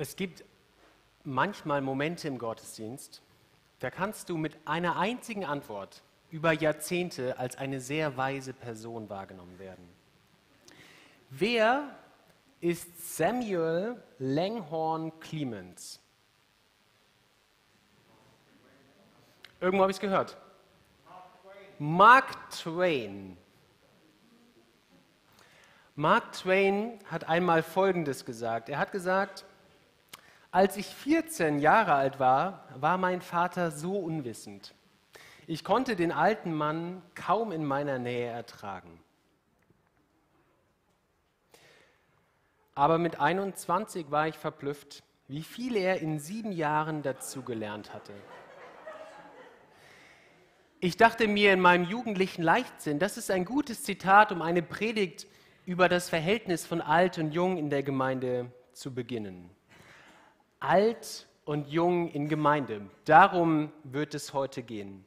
Es gibt manchmal Momente im Gottesdienst, da kannst du mit einer einzigen Antwort über Jahrzehnte als eine sehr weise Person wahrgenommen werden. Wer ist Samuel Langhorne Clemens? Irgendwo habe ich es gehört. Mark Twain. Mark Twain hat einmal Folgendes gesagt. Er hat gesagt, als ich 14 Jahre alt war, war mein Vater so unwissend. Ich konnte den alten Mann kaum in meiner Nähe ertragen. Aber mit 21 war ich verblüfft, wie viel er in sieben Jahren dazugelernt hatte. Ich dachte mir in meinem jugendlichen Leichtsinn, das ist ein gutes Zitat, um eine Predigt über das Verhältnis von alt und jung in der Gemeinde zu beginnen alt und jung in Gemeinde. Darum wird es heute gehen.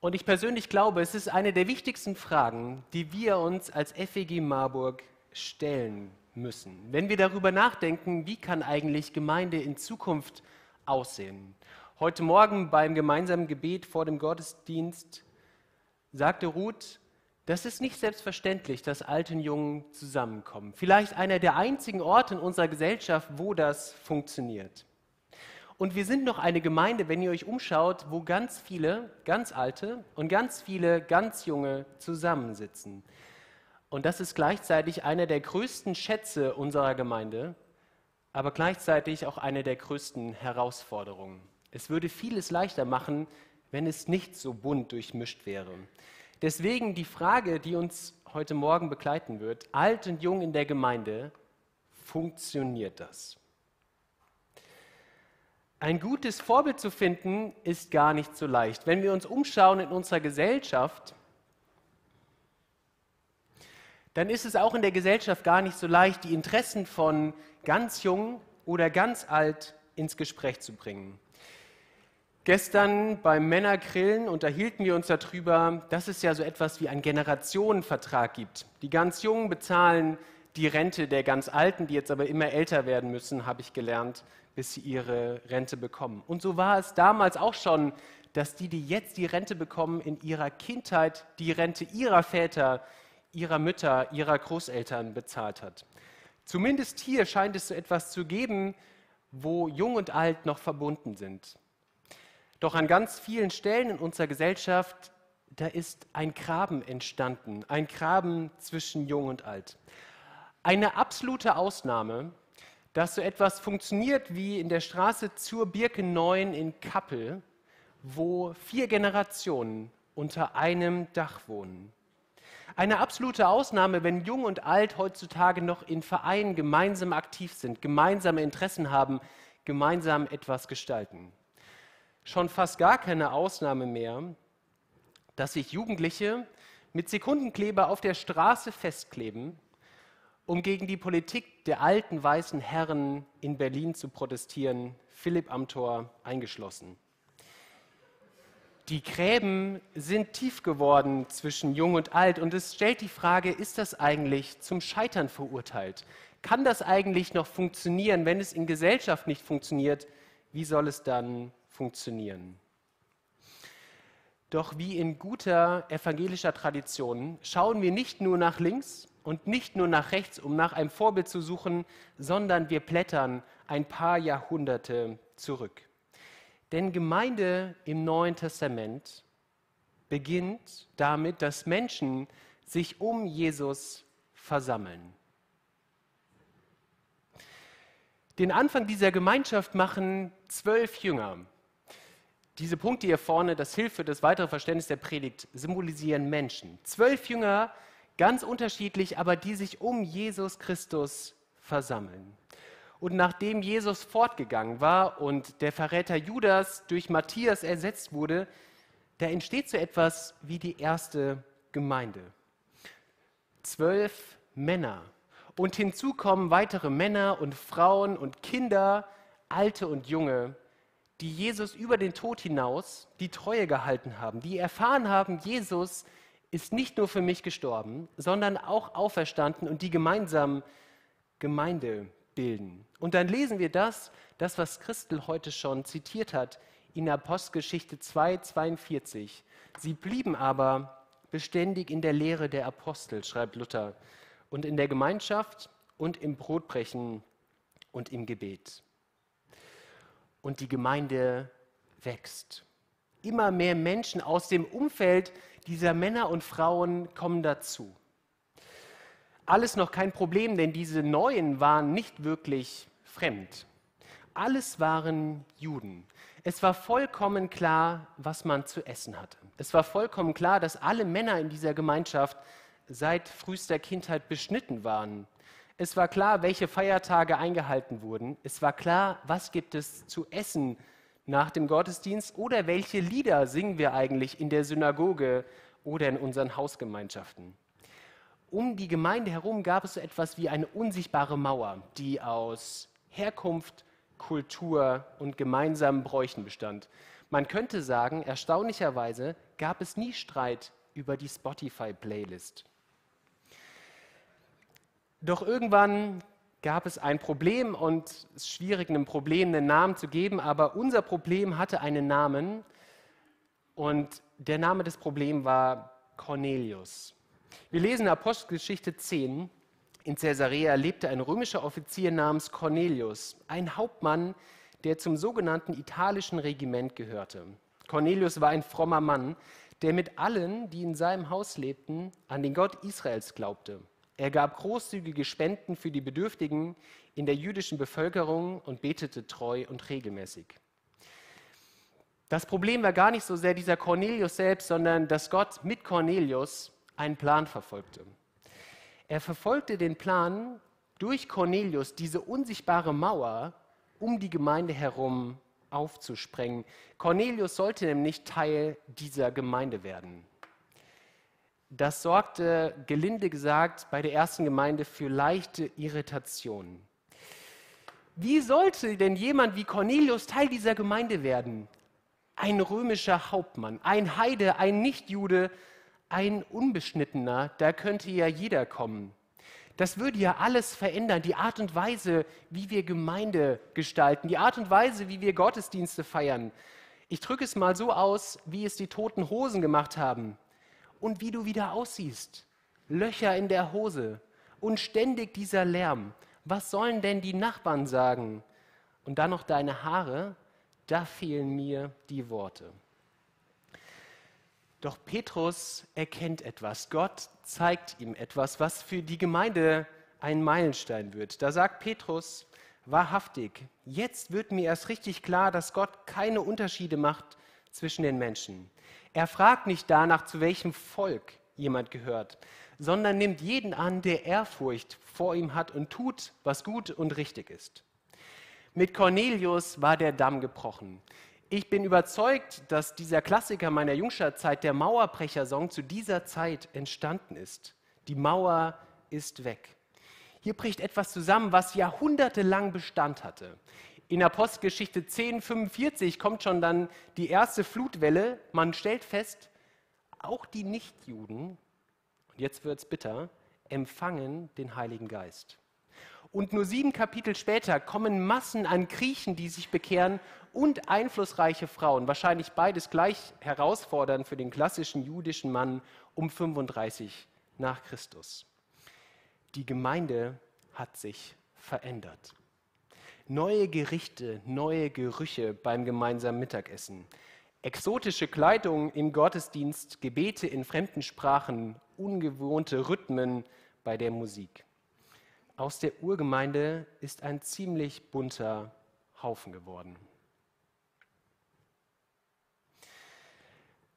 Und ich persönlich glaube, es ist eine der wichtigsten Fragen, die wir uns als FEG Marburg stellen müssen. Wenn wir darüber nachdenken, wie kann eigentlich Gemeinde in Zukunft aussehen? Heute Morgen beim gemeinsamen Gebet vor dem Gottesdienst sagte Ruth, das ist nicht selbstverständlich, dass Alte und Jungen zusammenkommen. Vielleicht einer der einzigen Orte in unserer Gesellschaft, wo das funktioniert. Und wir sind noch eine Gemeinde, wenn ihr euch umschaut, wo ganz viele ganz alte und ganz viele ganz junge zusammensitzen. Und das ist gleichzeitig einer der größten Schätze unserer Gemeinde, aber gleichzeitig auch eine der größten Herausforderungen. Es würde vieles leichter machen, wenn es nicht so bunt durchmischt wäre. Deswegen die Frage, die uns heute Morgen begleiten wird, alt und jung in der Gemeinde, funktioniert das? Ein gutes Vorbild zu finden, ist gar nicht so leicht. Wenn wir uns umschauen in unserer Gesellschaft, dann ist es auch in der Gesellschaft gar nicht so leicht, die Interessen von ganz jung oder ganz alt ins Gespräch zu bringen. Gestern beim Männergrillen unterhielten wir uns darüber, dass es ja so etwas wie einen Generationenvertrag gibt. Die ganz Jungen bezahlen die Rente der ganz Alten, die jetzt aber immer älter werden müssen, habe ich gelernt, bis sie ihre Rente bekommen. Und so war es damals auch schon, dass die, die jetzt die Rente bekommen, in ihrer Kindheit die Rente ihrer Väter, ihrer Mütter, ihrer Großeltern bezahlt hat. Zumindest hier scheint es so etwas zu geben, wo Jung und Alt noch verbunden sind. Doch an ganz vielen Stellen in unserer Gesellschaft, da ist ein Graben entstanden, ein Graben zwischen Jung und Alt. Eine absolute Ausnahme, dass so etwas funktioniert wie in der Straße zur Birke 9 in Kappel, wo vier Generationen unter einem Dach wohnen. Eine absolute Ausnahme, wenn Jung und Alt heutzutage noch in Vereinen gemeinsam aktiv sind, gemeinsame Interessen haben, gemeinsam etwas gestalten schon fast gar keine Ausnahme mehr, dass sich Jugendliche mit Sekundenkleber auf der Straße festkleben, um gegen die Politik der alten weißen Herren in Berlin zu protestieren, Philipp Amthor eingeschlossen. Die Gräben sind tief geworden zwischen Jung und Alt und es stellt die Frage, ist das eigentlich zum Scheitern verurteilt? Kann das eigentlich noch funktionieren? Wenn es in Gesellschaft nicht funktioniert, wie soll es dann funktionieren. Doch wie in guter evangelischer Tradition schauen wir nicht nur nach links und nicht nur nach rechts, um nach einem Vorbild zu suchen, sondern wir blättern ein paar Jahrhunderte zurück. Denn Gemeinde im Neuen Testament beginnt damit, dass Menschen sich um Jesus versammeln. Den Anfang dieser Gemeinschaft machen zwölf Jünger. Diese Punkte hier vorne, das hilft für das weitere Verständnis der Predigt, symbolisieren Menschen. Zwölf Jünger, ganz unterschiedlich, aber die sich um Jesus Christus versammeln. Und nachdem Jesus fortgegangen war und der Verräter Judas durch Matthias ersetzt wurde, da entsteht so etwas wie die erste Gemeinde. Zwölf Männer. Und hinzu kommen weitere Männer und Frauen und Kinder, alte und junge, die Jesus über den Tod hinaus die Treue gehalten haben, die erfahren haben, Jesus ist nicht nur für mich gestorben, sondern auch auferstanden und die gemeinsam Gemeinde bilden. Und dann lesen wir das, das, was Christel heute schon zitiert hat, in Apostelgeschichte 2, 42. Sie blieben aber beständig in der Lehre der Apostel, schreibt Luther, und in der Gemeinschaft und im Brotbrechen und im Gebet. Und die Gemeinde wächst. Immer mehr Menschen aus dem Umfeld dieser Männer und Frauen kommen dazu. Alles noch kein Problem, denn diese Neuen waren nicht wirklich fremd. Alles waren Juden. Es war vollkommen klar, was man zu essen hatte. Es war vollkommen klar, dass alle Männer in dieser Gemeinschaft seit frühester Kindheit beschnitten waren. Es war klar, welche Feiertage eingehalten wurden. Es war klar, was gibt es zu essen nach dem Gottesdienst oder welche Lieder singen wir eigentlich in der Synagoge oder in unseren Hausgemeinschaften. Um die Gemeinde herum gab es so etwas wie eine unsichtbare Mauer, die aus Herkunft, Kultur und gemeinsamen Bräuchen bestand. Man könnte sagen, erstaunlicherweise gab es nie Streit über die Spotify-Playlist. Doch irgendwann gab es ein Problem und es ist schwierig, einem Problem einen Namen zu geben, aber unser Problem hatte einen Namen und der Name des Problems war Cornelius. Wir lesen in Apostelgeschichte 10, in Caesarea lebte ein römischer Offizier namens Cornelius, ein Hauptmann, der zum sogenannten italischen Regiment gehörte. Cornelius war ein frommer Mann, der mit allen, die in seinem Haus lebten, an den Gott Israels glaubte. Er gab großzügige Spenden für die Bedürftigen in der jüdischen Bevölkerung und betete treu und regelmäßig. Das Problem war gar nicht so sehr dieser Cornelius selbst, sondern dass Gott mit Cornelius einen Plan verfolgte. Er verfolgte den Plan, durch Cornelius diese unsichtbare Mauer um die Gemeinde herum aufzusprengen. Cornelius sollte nämlich Teil dieser Gemeinde werden. Das sorgte, gelinde gesagt, bei der ersten Gemeinde für leichte Irritationen. Wie sollte denn jemand wie Cornelius Teil dieser Gemeinde werden? Ein römischer Hauptmann, ein Heide, ein Nichtjude, ein Unbeschnittener, da könnte ja jeder kommen. Das würde ja alles verändern, die Art und Weise, wie wir Gemeinde gestalten, die Art und Weise, wie wir Gottesdienste feiern. Ich drücke es mal so aus, wie es die toten Hosen gemacht haben. Und wie du wieder aussiehst. Löcher in der Hose und ständig dieser Lärm. Was sollen denn die Nachbarn sagen? Und dann noch deine Haare, da fehlen mir die Worte. Doch Petrus erkennt etwas. Gott zeigt ihm etwas, was für die Gemeinde ein Meilenstein wird. Da sagt Petrus, wahrhaftig, jetzt wird mir erst richtig klar, dass Gott keine Unterschiede macht zwischen den Menschen. Er fragt nicht danach, zu welchem Volk jemand gehört, sondern nimmt jeden an, der Ehrfurcht vor ihm hat und tut, was gut und richtig ist. Mit Cornelius war der Damm gebrochen. Ich bin überzeugt, dass dieser Klassiker meiner Jungstadtzeit, der Mauerbrecher-Song, zu dieser Zeit entstanden ist. Die Mauer ist weg. Hier bricht etwas zusammen, was jahrhundertelang Bestand hatte. In Apostelgeschichte 10, 45 kommt schon dann die erste Flutwelle. Man stellt fest, auch die Nichtjuden, und jetzt wird es bitter, empfangen den Heiligen Geist. Und nur sieben Kapitel später kommen Massen an Griechen, die sich bekehren, und einflussreiche Frauen, wahrscheinlich beides gleich herausfordernd für den klassischen jüdischen Mann um 35 nach Christus. Die Gemeinde hat sich verändert. Neue Gerichte, neue Gerüche beim gemeinsamen Mittagessen, exotische Kleidung im Gottesdienst, Gebete in fremden Sprachen, ungewohnte Rhythmen bei der Musik. Aus der Urgemeinde ist ein ziemlich bunter Haufen geworden.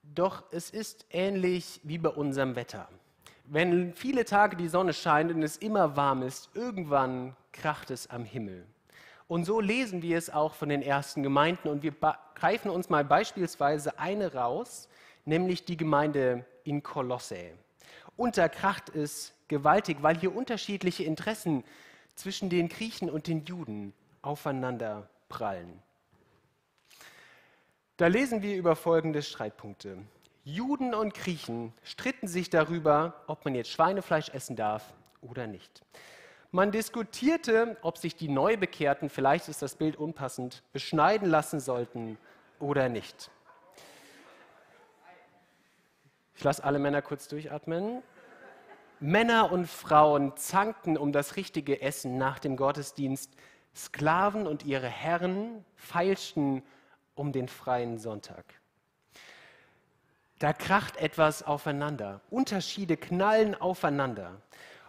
Doch es ist ähnlich wie bei unserem Wetter. Wenn viele Tage die Sonne scheint und es immer warm ist, irgendwann kracht es am Himmel. Und so lesen wir es auch von den ersten Gemeinden und wir greifen uns mal beispielsweise eine raus, nämlich die Gemeinde in Kolosse. Und da kracht es gewaltig, weil hier unterschiedliche Interessen zwischen den Griechen und den Juden aufeinander prallen. Da lesen wir über folgende Streitpunkte. Juden und Griechen stritten sich darüber, ob man jetzt Schweinefleisch essen darf oder nicht. Man diskutierte, ob sich die Neubekehrten, vielleicht ist das Bild unpassend, beschneiden lassen sollten oder nicht. Ich lasse alle Männer kurz durchatmen. Männer und Frauen zankten um das richtige Essen nach dem Gottesdienst. Sklaven und ihre Herren feilschten um den freien Sonntag. Da kracht etwas aufeinander. Unterschiede knallen aufeinander.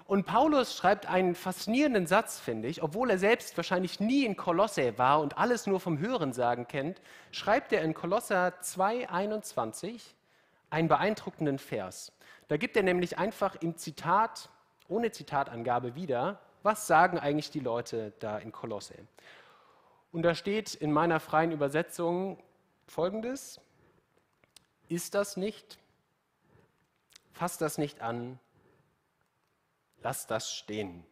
Und Paulus schreibt einen faszinierenden Satz, finde ich, obwohl er selbst wahrscheinlich nie in Kolosse war und alles nur vom Hörensagen kennt, schreibt er in Kolosser 2,21 einen beeindruckenden Vers. Da gibt er nämlich einfach im Zitat, ohne Zitatangabe wieder, was sagen eigentlich die Leute da in Kolosse. Und da steht in meiner freien Übersetzung folgendes, ist das nicht? Fasst das nicht an? Lass das stehen.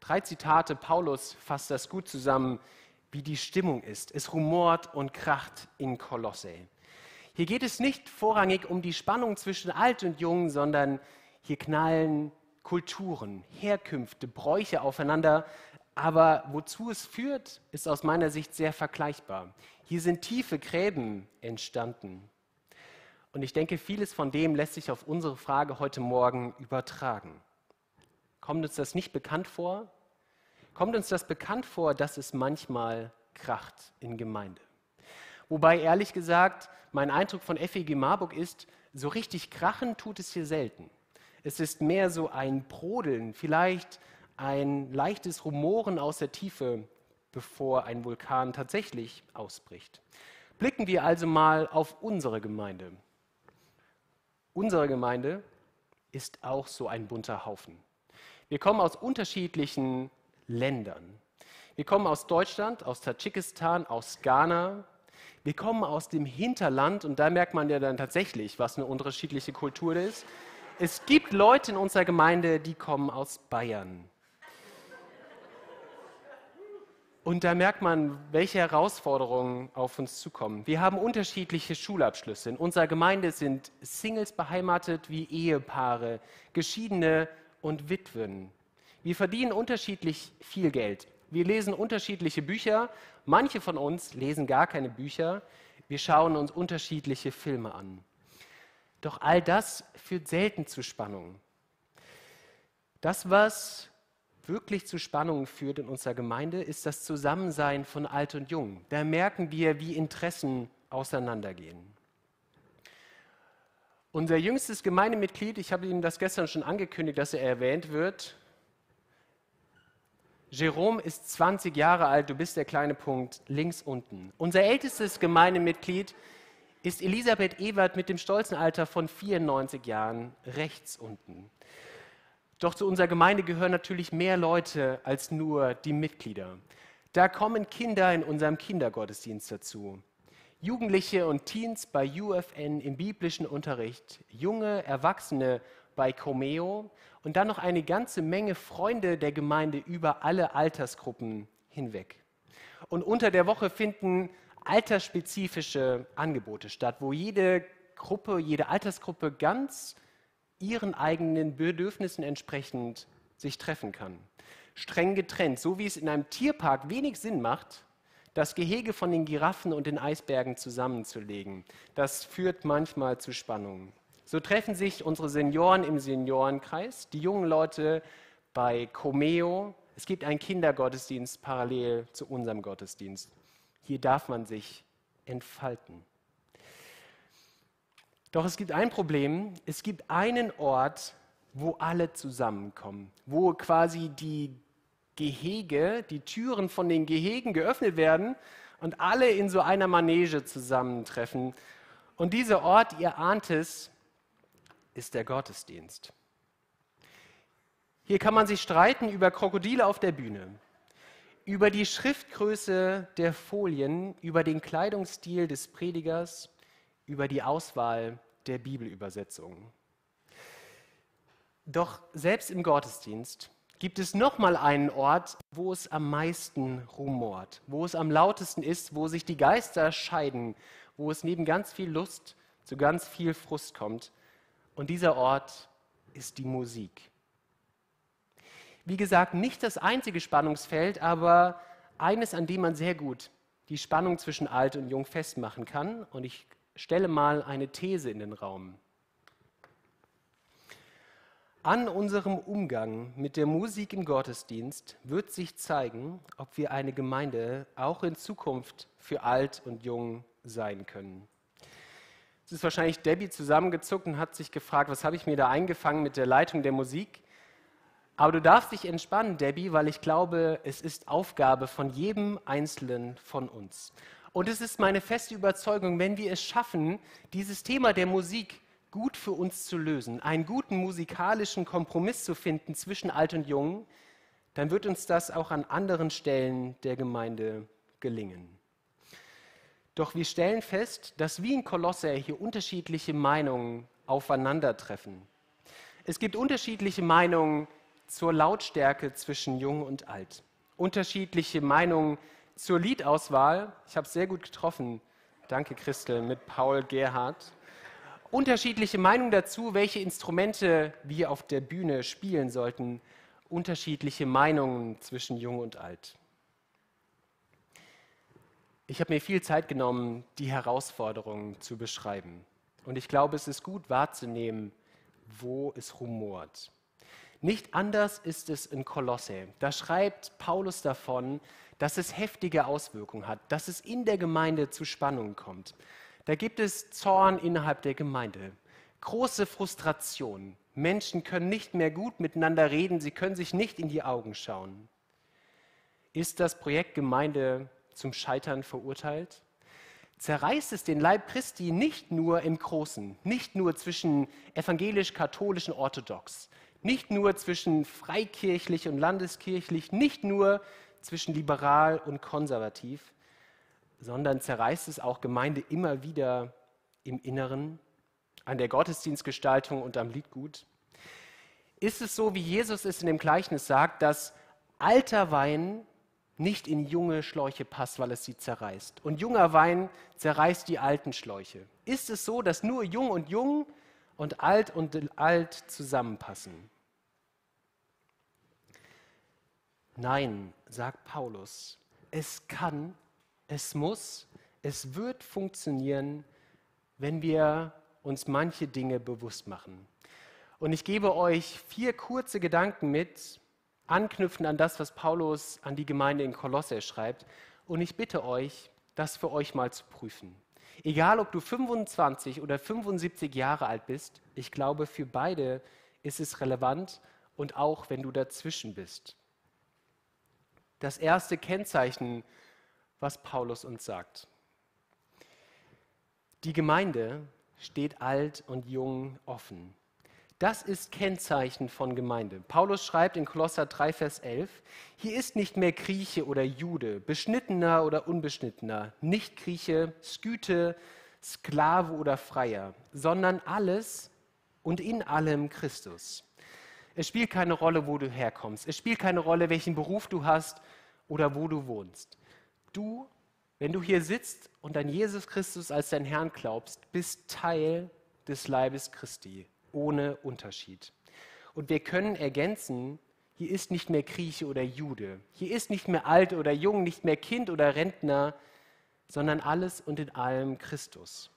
Drei Zitate, Paulus fasst das gut zusammen, wie die Stimmung ist. Es rumort und kracht in Kolosse. Hier geht es nicht vorrangig um die Spannung zwischen alt und jung, sondern hier knallen Kulturen, Herkünfte, Bräuche aufeinander. Aber wozu es führt, ist aus meiner Sicht sehr vergleichbar. Hier sind tiefe Gräben entstanden. Und ich denke, vieles von dem lässt sich auf unsere Frage heute Morgen übertragen. Kommt uns das nicht bekannt vor? Kommt uns das bekannt vor, dass es manchmal kracht in Gemeinde? Wobei ehrlich gesagt, mein Eindruck von FEG Marburg ist, so richtig krachen tut es hier selten. Es ist mehr so ein Brodeln, vielleicht ein leichtes Rumoren aus der Tiefe, bevor ein Vulkan tatsächlich ausbricht. Blicken wir also mal auf unsere Gemeinde. Unsere Gemeinde ist auch so ein bunter Haufen. Wir kommen aus unterschiedlichen Ländern. Wir kommen aus Deutschland, aus Tadschikistan, aus Ghana, wir kommen aus dem Hinterland und da merkt man ja dann tatsächlich, was eine unterschiedliche Kultur ist. Es gibt Leute in unserer Gemeinde, die kommen aus Bayern. Und da merkt man, welche Herausforderungen auf uns zukommen. Wir haben unterschiedliche Schulabschlüsse. In unserer Gemeinde sind Singles beheimatet wie Ehepaare, Geschiedene und Witwen. Wir verdienen unterschiedlich viel Geld. Wir lesen unterschiedliche Bücher. Manche von uns lesen gar keine Bücher. Wir schauen uns unterschiedliche Filme an. Doch all das führt selten zu Spannungen. Das, was wirklich zu Spannungen führt in unserer Gemeinde, ist das Zusammensein von Alt und Jung. Da merken wir, wie Interessen auseinandergehen. Unser jüngstes Gemeindemitglied, ich habe Ihnen das gestern schon angekündigt, dass er erwähnt wird, Jerome ist 20 Jahre alt, du bist der kleine Punkt links unten. Unser ältestes Gemeindemitglied ist Elisabeth Ewert mit dem stolzen Alter von 94 Jahren rechts unten. Doch zu unserer Gemeinde gehören natürlich mehr Leute als nur die Mitglieder. Da kommen Kinder in unserem Kindergottesdienst dazu. Jugendliche und Teens bei UFN im biblischen Unterricht, junge Erwachsene bei Comeo und dann noch eine ganze Menge Freunde der Gemeinde über alle Altersgruppen hinweg. Und unter der Woche finden altersspezifische Angebote statt, wo jede Gruppe, jede Altersgruppe ganz ihren eigenen Bedürfnissen entsprechend sich treffen kann. Streng getrennt, so wie es in einem Tierpark wenig Sinn macht, das Gehege von den Giraffen und den Eisbergen zusammenzulegen. Das führt manchmal zu Spannungen. So treffen sich unsere Senioren im Seniorenkreis, die jungen Leute bei Comeo. Es gibt einen Kindergottesdienst parallel zu unserem Gottesdienst. Hier darf man sich entfalten. Doch es gibt ein Problem. Es gibt einen Ort, wo alle zusammenkommen, wo quasi die Gehege, die Türen von den Gehegen geöffnet werden und alle in so einer Manege zusammentreffen. Und dieser Ort, ihr ahnt es, ist der Gottesdienst. Hier kann man sich streiten über Krokodile auf der Bühne, über die Schriftgröße der Folien, über den Kleidungsstil des Predigers, über die Auswahl der Bibelübersetzungen. Doch selbst im Gottesdienst gibt es noch mal einen Ort, wo es am meisten rumort, wo es am lautesten ist, wo sich die Geister scheiden, wo es neben ganz viel Lust zu ganz viel Frust kommt und dieser Ort ist die Musik. Wie gesagt, nicht das einzige Spannungsfeld, aber eines, an dem man sehr gut die Spannung zwischen alt und jung festmachen kann. Und ich stelle mal eine These in den Raum. An unserem Umgang mit der Musik im Gottesdienst wird sich zeigen, ob wir eine Gemeinde auch in Zukunft für alt und jung sein können. Es ist wahrscheinlich Debbie zusammengezuckt und hat sich gefragt, was habe ich mir da eingefangen mit der Leitung der Musik? Aber du darfst dich entspannen, Debbie, weil ich glaube, es ist Aufgabe von jedem Einzelnen von uns. Und es ist meine feste Überzeugung, wenn wir es schaffen, dieses Thema der Musik gut für uns zu lösen, einen guten musikalischen Kompromiss zu finden zwischen Alt und Jung, dann wird uns das auch an anderen Stellen der Gemeinde gelingen. Doch wir stellen fest, dass wie in Kolosser hier unterschiedliche Meinungen aufeinandertreffen. Es gibt unterschiedliche Meinungen zur Lautstärke zwischen Jung und Alt. Unterschiedliche Meinungen zur Liedauswahl. Ich habe es sehr gut getroffen. Danke, Christel, mit Paul Gerhardt. Unterschiedliche Meinungen dazu, welche Instrumente wir auf der Bühne spielen sollten. Unterschiedliche Meinungen zwischen Jung und Alt. Ich habe mir viel Zeit genommen, die Herausforderungen zu beschreiben. Und ich glaube, es ist gut wahrzunehmen, wo es rumort. Nicht anders ist es in Kolosse. Da schreibt Paulus davon, dass es heftige Auswirkungen hat, dass es in der Gemeinde zu Spannungen kommt. Da gibt es Zorn innerhalb der Gemeinde, große Frustration. Menschen können nicht mehr gut miteinander reden, sie können sich nicht in die Augen schauen. Ist das Projekt Gemeinde zum Scheitern verurteilt? Zerreißt es den Leib Christi nicht nur im Großen, nicht nur zwischen evangelisch-katholisch und orthodox, nicht nur zwischen freikirchlich und landeskirchlich, nicht nur zwischen liberal und konservativ, sondern zerreißt es auch Gemeinde immer wieder im Inneren, an der Gottesdienstgestaltung und am Liedgut. Ist es so, wie Jesus es in dem Gleichnis sagt, dass alter Wein nicht in junge Schläuche passt, weil es sie zerreißt. Und junger Wein zerreißt die alten Schläuche. Ist es so, dass nur jung und jung und alt und alt zusammenpassen? Nein, sagt Paulus, es kann, es muss, es wird funktionieren, wenn wir uns manche Dinge bewusst machen. Und ich gebe euch vier kurze Gedanken mit, anknüpfend an das, was Paulus an die Gemeinde in Kolosse schreibt. Und ich bitte euch, das für euch mal zu prüfen. Egal, ob du 25 oder 75 Jahre alt bist, ich glaube, für beide ist es relevant und auch wenn du dazwischen bist das erste Kennzeichen, was Paulus uns sagt. Die Gemeinde steht alt und jung offen. Das ist Kennzeichen von Gemeinde. Paulus schreibt in Kolosser 3, Vers 11, hier ist nicht mehr Grieche oder Jude, beschnittener oder unbeschnittener, nicht Grieche, Sküte, Sklave oder Freier, sondern alles und in allem Christus. Es spielt keine Rolle, wo du herkommst. Es spielt keine Rolle, welchen Beruf du hast oder wo du wohnst. Du, wenn du hier sitzt und an Jesus Christus als dein Herrn glaubst, bist Teil des Leibes Christi, ohne Unterschied. Und wir können ergänzen, hier ist nicht mehr Grieche oder Jude, hier ist nicht mehr alt oder jung, nicht mehr Kind oder Rentner, sondern alles und in allem Christus.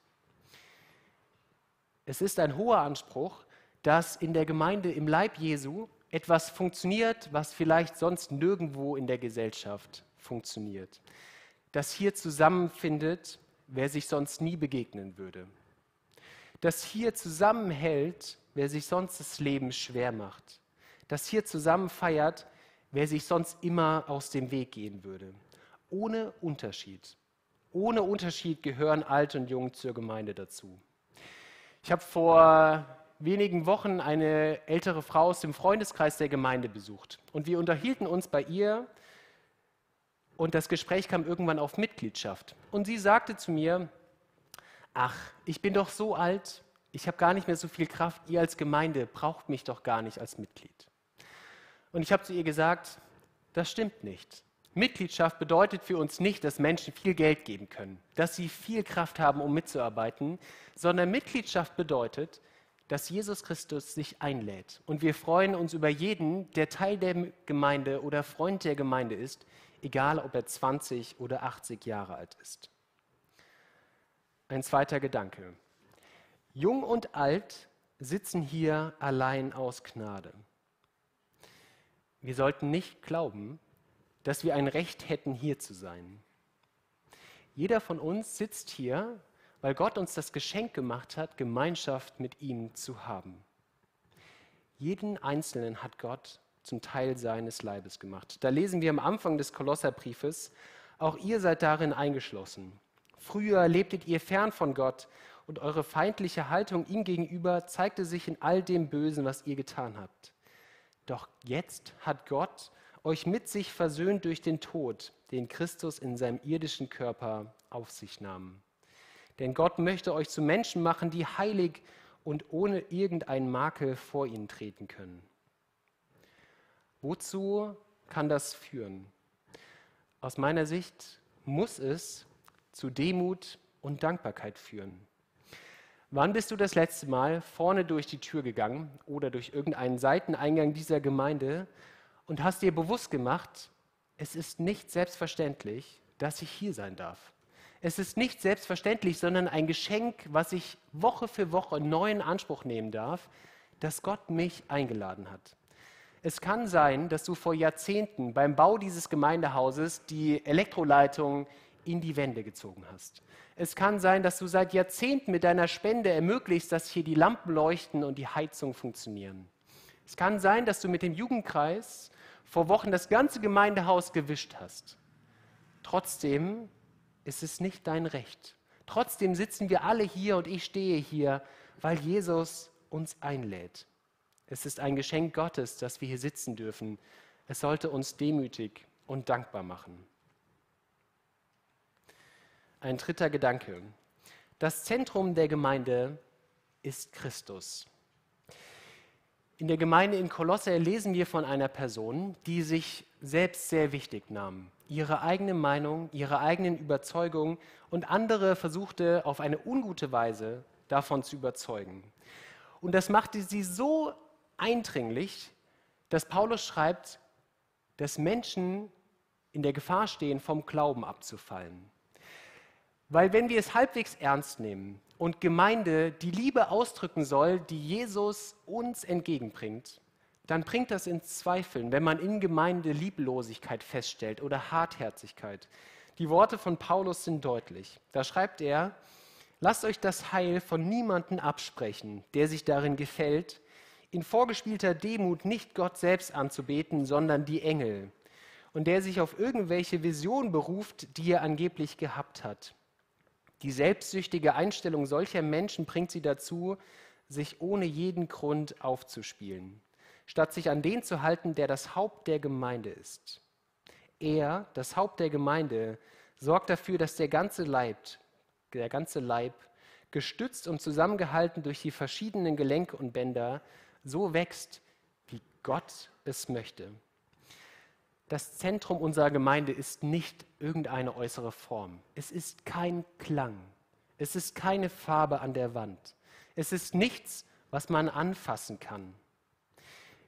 Es ist ein hoher Anspruch, dass in der Gemeinde im Leib Jesu etwas funktioniert, was vielleicht sonst nirgendwo in der Gesellschaft funktioniert. Dass hier zusammenfindet, wer sich sonst nie begegnen würde. Dass hier zusammenhält, wer sich sonst das Leben schwer macht. Dass hier zusammen feiert, wer sich sonst immer aus dem Weg gehen würde. Ohne Unterschied. Ohne Unterschied gehören Alt und Jung zur Gemeinde dazu. Ich habe vor wenigen Wochen eine ältere Frau aus dem Freundeskreis der Gemeinde besucht. Und wir unterhielten uns bei ihr und das Gespräch kam irgendwann auf Mitgliedschaft. Und sie sagte zu mir, ach, ich bin doch so alt, ich habe gar nicht mehr so viel Kraft, ihr als Gemeinde braucht mich doch gar nicht als Mitglied. Und ich habe zu ihr gesagt, das stimmt nicht. Mitgliedschaft bedeutet für uns nicht, dass Menschen viel Geld geben können, dass sie viel Kraft haben, um mitzuarbeiten, sondern Mitgliedschaft bedeutet, dass Jesus Christus sich einlädt. Und wir freuen uns über jeden, der Teil der Gemeinde oder Freund der Gemeinde ist, egal ob er 20 oder 80 Jahre alt ist. Ein zweiter Gedanke. Jung und alt sitzen hier allein aus Gnade. Wir sollten nicht glauben, dass wir ein Recht hätten, hier zu sein. Jeder von uns sitzt hier, weil Gott uns das Geschenk gemacht hat, Gemeinschaft mit ihm zu haben. Jeden Einzelnen hat Gott zum Teil seines Leibes gemacht. Da lesen wir am Anfang des Kolosserbriefes, auch ihr seid darin eingeschlossen. Früher lebtet ihr fern von Gott und eure feindliche Haltung ihm gegenüber zeigte sich in all dem Bösen, was ihr getan habt. Doch jetzt hat Gott euch mit sich versöhnt durch den Tod, den Christus in seinem irdischen Körper auf sich nahm. Denn Gott möchte euch zu Menschen machen, die heilig und ohne irgendeinen Makel vor ihn treten können. Wozu kann das führen? Aus meiner Sicht muss es zu Demut und Dankbarkeit führen. Wann bist du das letzte Mal vorne durch die Tür gegangen oder durch irgendeinen Seiteneingang dieser Gemeinde und hast dir bewusst gemacht, es ist nicht selbstverständlich, dass ich hier sein darf. Es ist nicht selbstverständlich, sondern ein Geschenk, was ich Woche für Woche neu in Anspruch nehmen darf, dass Gott mich eingeladen hat. Es kann sein, dass du vor Jahrzehnten beim Bau dieses Gemeindehauses die Elektroleitung in die Wände gezogen hast. Es kann sein, dass du seit Jahrzehnten mit deiner Spende ermöglicht, dass hier die Lampen leuchten und die Heizung funktionieren. Es kann sein, dass du mit dem Jugendkreis vor Wochen das ganze Gemeindehaus gewischt hast. Trotzdem ist es nicht dein Recht. Trotzdem sitzen wir alle hier und ich stehe hier, weil Jesus uns einlädt. Es ist ein Geschenk Gottes, dass wir hier sitzen dürfen. Es sollte uns demütig und dankbar machen. Ein dritter Gedanke. Das Zentrum der Gemeinde ist Christus. In der Gemeinde in Kolosse lesen wir von einer Person, die sich selbst sehr wichtig nahm. Ihre eigene Meinung, ihre eigenen Überzeugungen und andere versuchte auf eine ungute Weise davon zu überzeugen. Und das machte sie so eindringlich, dass Paulus schreibt, dass Menschen in der Gefahr stehen, vom Glauben abzufallen. Weil wenn wir es halbwegs ernst nehmen und Gemeinde die Liebe ausdrücken soll, die Jesus uns entgegenbringt, dann bringt das in Zweifeln, wenn man in Gemeinde Lieblosigkeit feststellt oder Hartherzigkeit. Die Worte von Paulus sind deutlich. Da schreibt er, lasst euch das Heil von niemanden absprechen, der sich darin gefällt, in vorgespielter Demut nicht Gott selbst anzubeten, sondern die Engel, und der sich auf irgendwelche Vision beruft, die er angeblich gehabt hat. Die selbstsüchtige Einstellung solcher Menschen bringt sie dazu, sich ohne jeden Grund aufzuspielen, statt sich an den zu halten, der das Haupt der Gemeinde ist. Er, das Haupt der Gemeinde, sorgt dafür, dass der ganze Leib, der ganze Leib, gestützt und zusammengehalten durch die verschiedenen Gelenke und Bänder, so wächst, wie Gott es möchte. Das Zentrum unserer Gemeinde ist nicht irgendeine äußere Form. Es ist kein Klang. Es ist keine Farbe an der Wand. Es ist nichts, was man anfassen kann.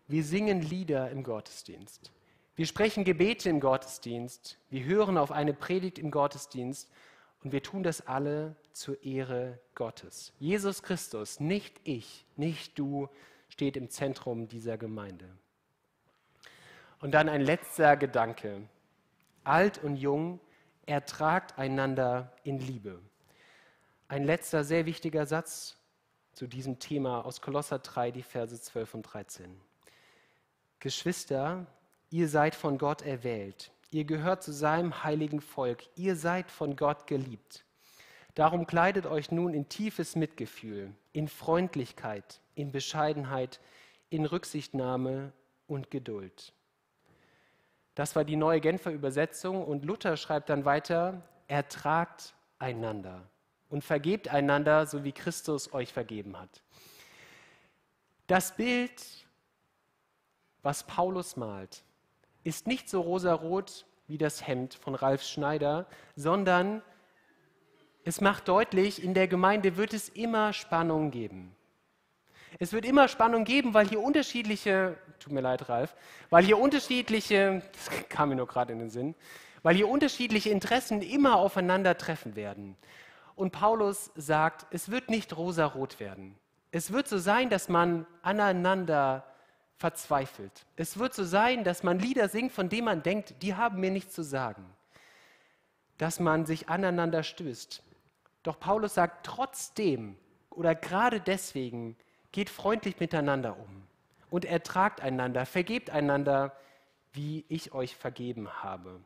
Wir singen Lieder im Gottesdienst. Wir sprechen Gebete im Gottesdienst. Wir hören auf eine Predigt im Gottesdienst. Und wir tun das alle zur Ehre Gottes. Jesus Christus, nicht ich, nicht du, steht im Zentrum dieser Gemeinde. Und dann ein letzter Gedanke. Alt und jung, ertragt einander in Liebe. Ein letzter sehr wichtiger Satz zu diesem Thema aus Kolosser 3, die Verse 12 und 13. Geschwister, ihr seid von Gott erwählt. Ihr gehört zu seinem heiligen Volk. Ihr seid von Gott geliebt. Darum kleidet euch nun in tiefes Mitgefühl, in Freundlichkeit, in Bescheidenheit, in Rücksichtnahme und Geduld. Das war die neue Genfer Übersetzung und Luther schreibt dann weiter, ertragt einander und vergebt einander, so wie Christus euch vergeben hat. Das Bild, was Paulus malt, ist nicht so rosarot wie das Hemd von Ralf Schneider, sondern es macht deutlich, in der Gemeinde wird es immer Spannung geben. Es wird immer Spannung geben, weil hier unterschiedliche, tut mir leid, Ralf, weil hier unterschiedliche, das kam mir nur gerade in den Sinn, weil hier unterschiedliche Interessen immer aufeinandertreffen werden. Und Paulus sagt, es wird nicht rosarot werden. Es wird so sein, dass man aneinander verzweifelt. Es wird so sein, dass man Lieder singt, von denen man denkt, die haben mir nichts zu sagen. Dass man sich aneinander stößt. Doch Paulus sagt trotzdem oder gerade deswegen, geht freundlich miteinander um und ertragt einander, vergebt einander, wie ich euch vergeben habe.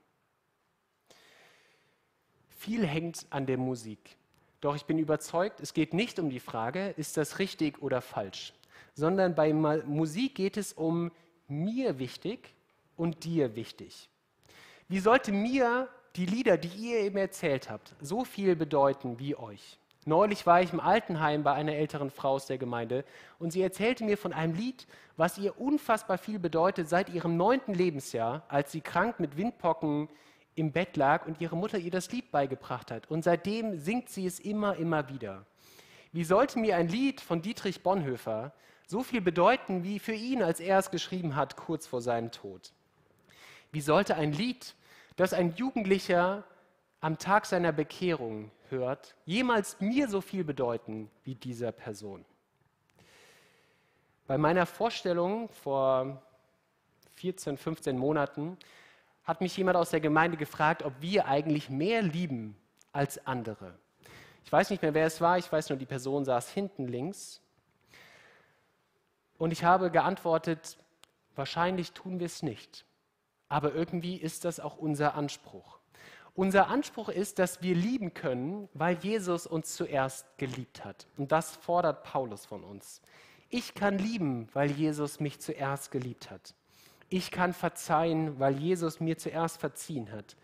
Viel hängt an der Musik. Doch ich bin überzeugt, es geht nicht um die Frage, ist das richtig oder falsch, sondern bei Musik geht es um mir wichtig und dir wichtig. Wie sollte mir die Lieder, die ihr eben erzählt habt, so viel bedeuten wie euch? Neulich war ich im Altenheim bei einer älteren Frau aus der Gemeinde und sie erzählte mir von einem Lied, was ihr unfassbar viel bedeutet seit ihrem neunten Lebensjahr, als sie krank mit Windpocken im Bett lag und ihre Mutter ihr das Lied beigebracht hat. Und seitdem singt sie es immer, immer wieder. Wie sollte mir ein Lied von Dietrich Bonhoeffer so viel bedeuten wie für ihn, als er es geschrieben hat, kurz vor seinem Tod? Wie sollte ein Lied, das ein Jugendlicher am Tag seiner Bekehrung hört, jemals mir so viel bedeuten wie dieser Person? Bei meiner Vorstellung vor 14, 15 Monaten hat mich jemand aus der Gemeinde gefragt, ob wir eigentlich mehr lieben als andere. Ich weiß nicht mehr, wer es war, ich weiß nur, die Person saß hinten links. Und ich habe geantwortet, wahrscheinlich tun wir es nicht. Aber irgendwie ist das auch unser Anspruch. Unser Anspruch ist, dass wir lieben können, weil Jesus uns zuerst geliebt hat. Und das fordert Paulus von uns. Ich kann lieben, weil Jesus mich zuerst geliebt hat. Ich kann verzeihen, weil Jesus mir zuerst verziehen hat.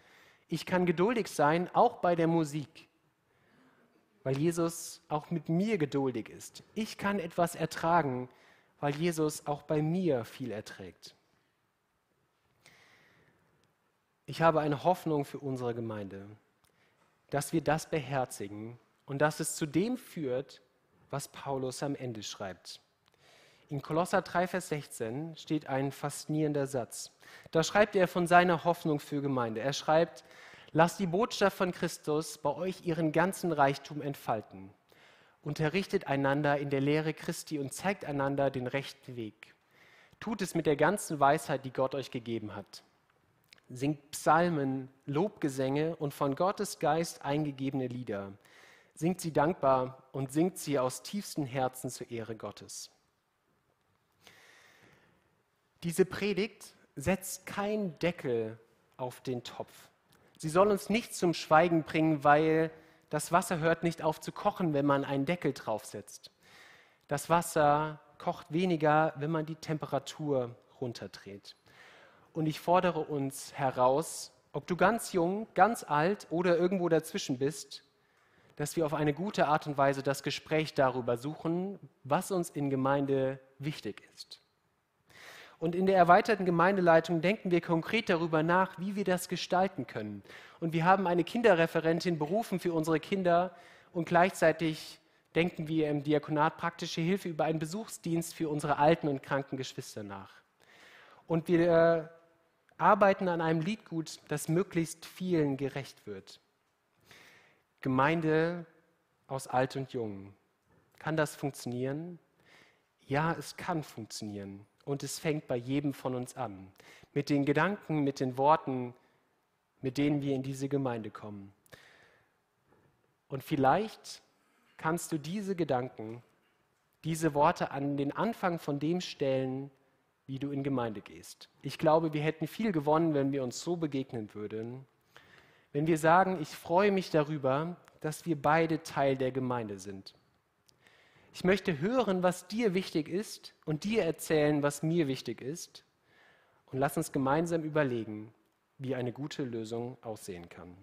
Ich kann geduldig sein, auch bei der Musik, weil Jesus auch mit mir geduldig ist. Ich kann etwas ertragen, weil Jesus auch bei mir viel erträgt. Ich habe eine Hoffnung für unsere Gemeinde, dass wir das beherzigen und dass es zu dem führt, was Paulus am Ende schreibt. In Kolosser 3, Vers 16 steht ein faszinierender Satz. Da schreibt er von seiner Hoffnung für Gemeinde. Er schreibt, lasst die Botschaft von Christus bei euch ihren ganzen Reichtum entfalten. Unterrichtet einander in der Lehre Christi und zeigt einander den rechten Weg. Tut es mit der ganzen Weisheit, die Gott euch gegeben hat. Singt Psalmen, Lobgesänge und von Gottes Geist eingegebene Lieder. Singt sie dankbar und singt sie aus tiefstem Herzen zur Ehre Gottes. Diese Predigt setzt keinen Deckel auf den Topf. Sie soll uns nicht zum Schweigen bringen, weil das Wasser hört nicht auf zu kochen, wenn man einen Deckel draufsetzt. Das Wasser kocht weniger, wenn man die Temperatur runterdreht. Und ich fordere uns heraus, ob du ganz jung, ganz alt oder irgendwo dazwischen bist, dass wir auf eine gute Art und Weise das Gespräch darüber suchen, was uns in Gemeinde wichtig ist. Und in der erweiterten Gemeindeleitung denken wir konkret darüber nach, wie wir das gestalten können. Und wir haben eine Kinderreferentin berufen für unsere Kinder und gleichzeitig denken wir im Diakonat praktische Hilfe über einen Besuchsdienst für unsere alten und kranken Geschwister nach. Und wir arbeiten an einem Liedgut, das möglichst vielen gerecht wird. Gemeinde aus Alt und Jung. Kann das funktionieren? Ja, es kann funktionieren. Und es fängt bei jedem von uns an. Mit den Gedanken, mit den Worten, mit denen wir in diese Gemeinde kommen. Und vielleicht kannst du diese Gedanken, diese Worte an den Anfang von dem stellen, wie du in Gemeinde gehst. Ich glaube, wir hätten viel gewonnen, wenn wir uns so begegnen würden. Wenn wir sagen, ich freue mich darüber, dass wir beide Teil der Gemeinde sind. Ich möchte hören, was dir wichtig ist und dir erzählen, was mir wichtig ist. Und lass uns gemeinsam überlegen, wie eine gute Lösung aussehen kann.